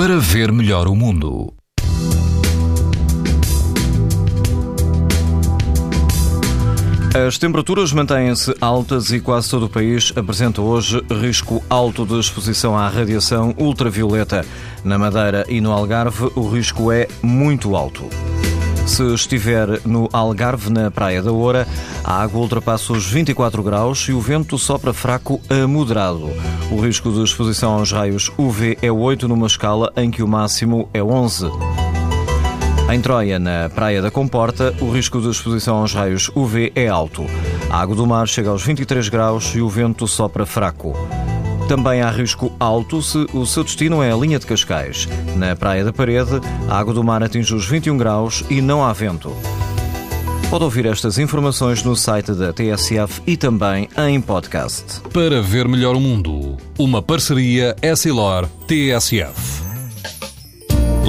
para ver melhor o mundo. As temperaturas mantêm-se altas e quase todo o país apresenta hoje risco alto de exposição à radiação ultravioleta. Na Madeira e no Algarve, o risco é muito alto. Se estiver no Algarve, na Praia da Oura, a água ultrapassa os 24 graus e o vento sopra fraco a moderado. O risco de exposição aos raios UV é 8 numa escala em que o máximo é 11. Em Troia, na Praia da Comporta, o risco de exposição aos raios UV é alto. A água do mar chega aos 23 graus e o vento sopra fraco. Também há risco alto se o seu destino é a linha de Cascais. Na Praia da Parede, a água do mar atinge os 21 graus e não há vento. Pode ouvir estas informações no site da TSF e também em podcast. Para ver melhor o mundo, uma parceria Essilor-TSF.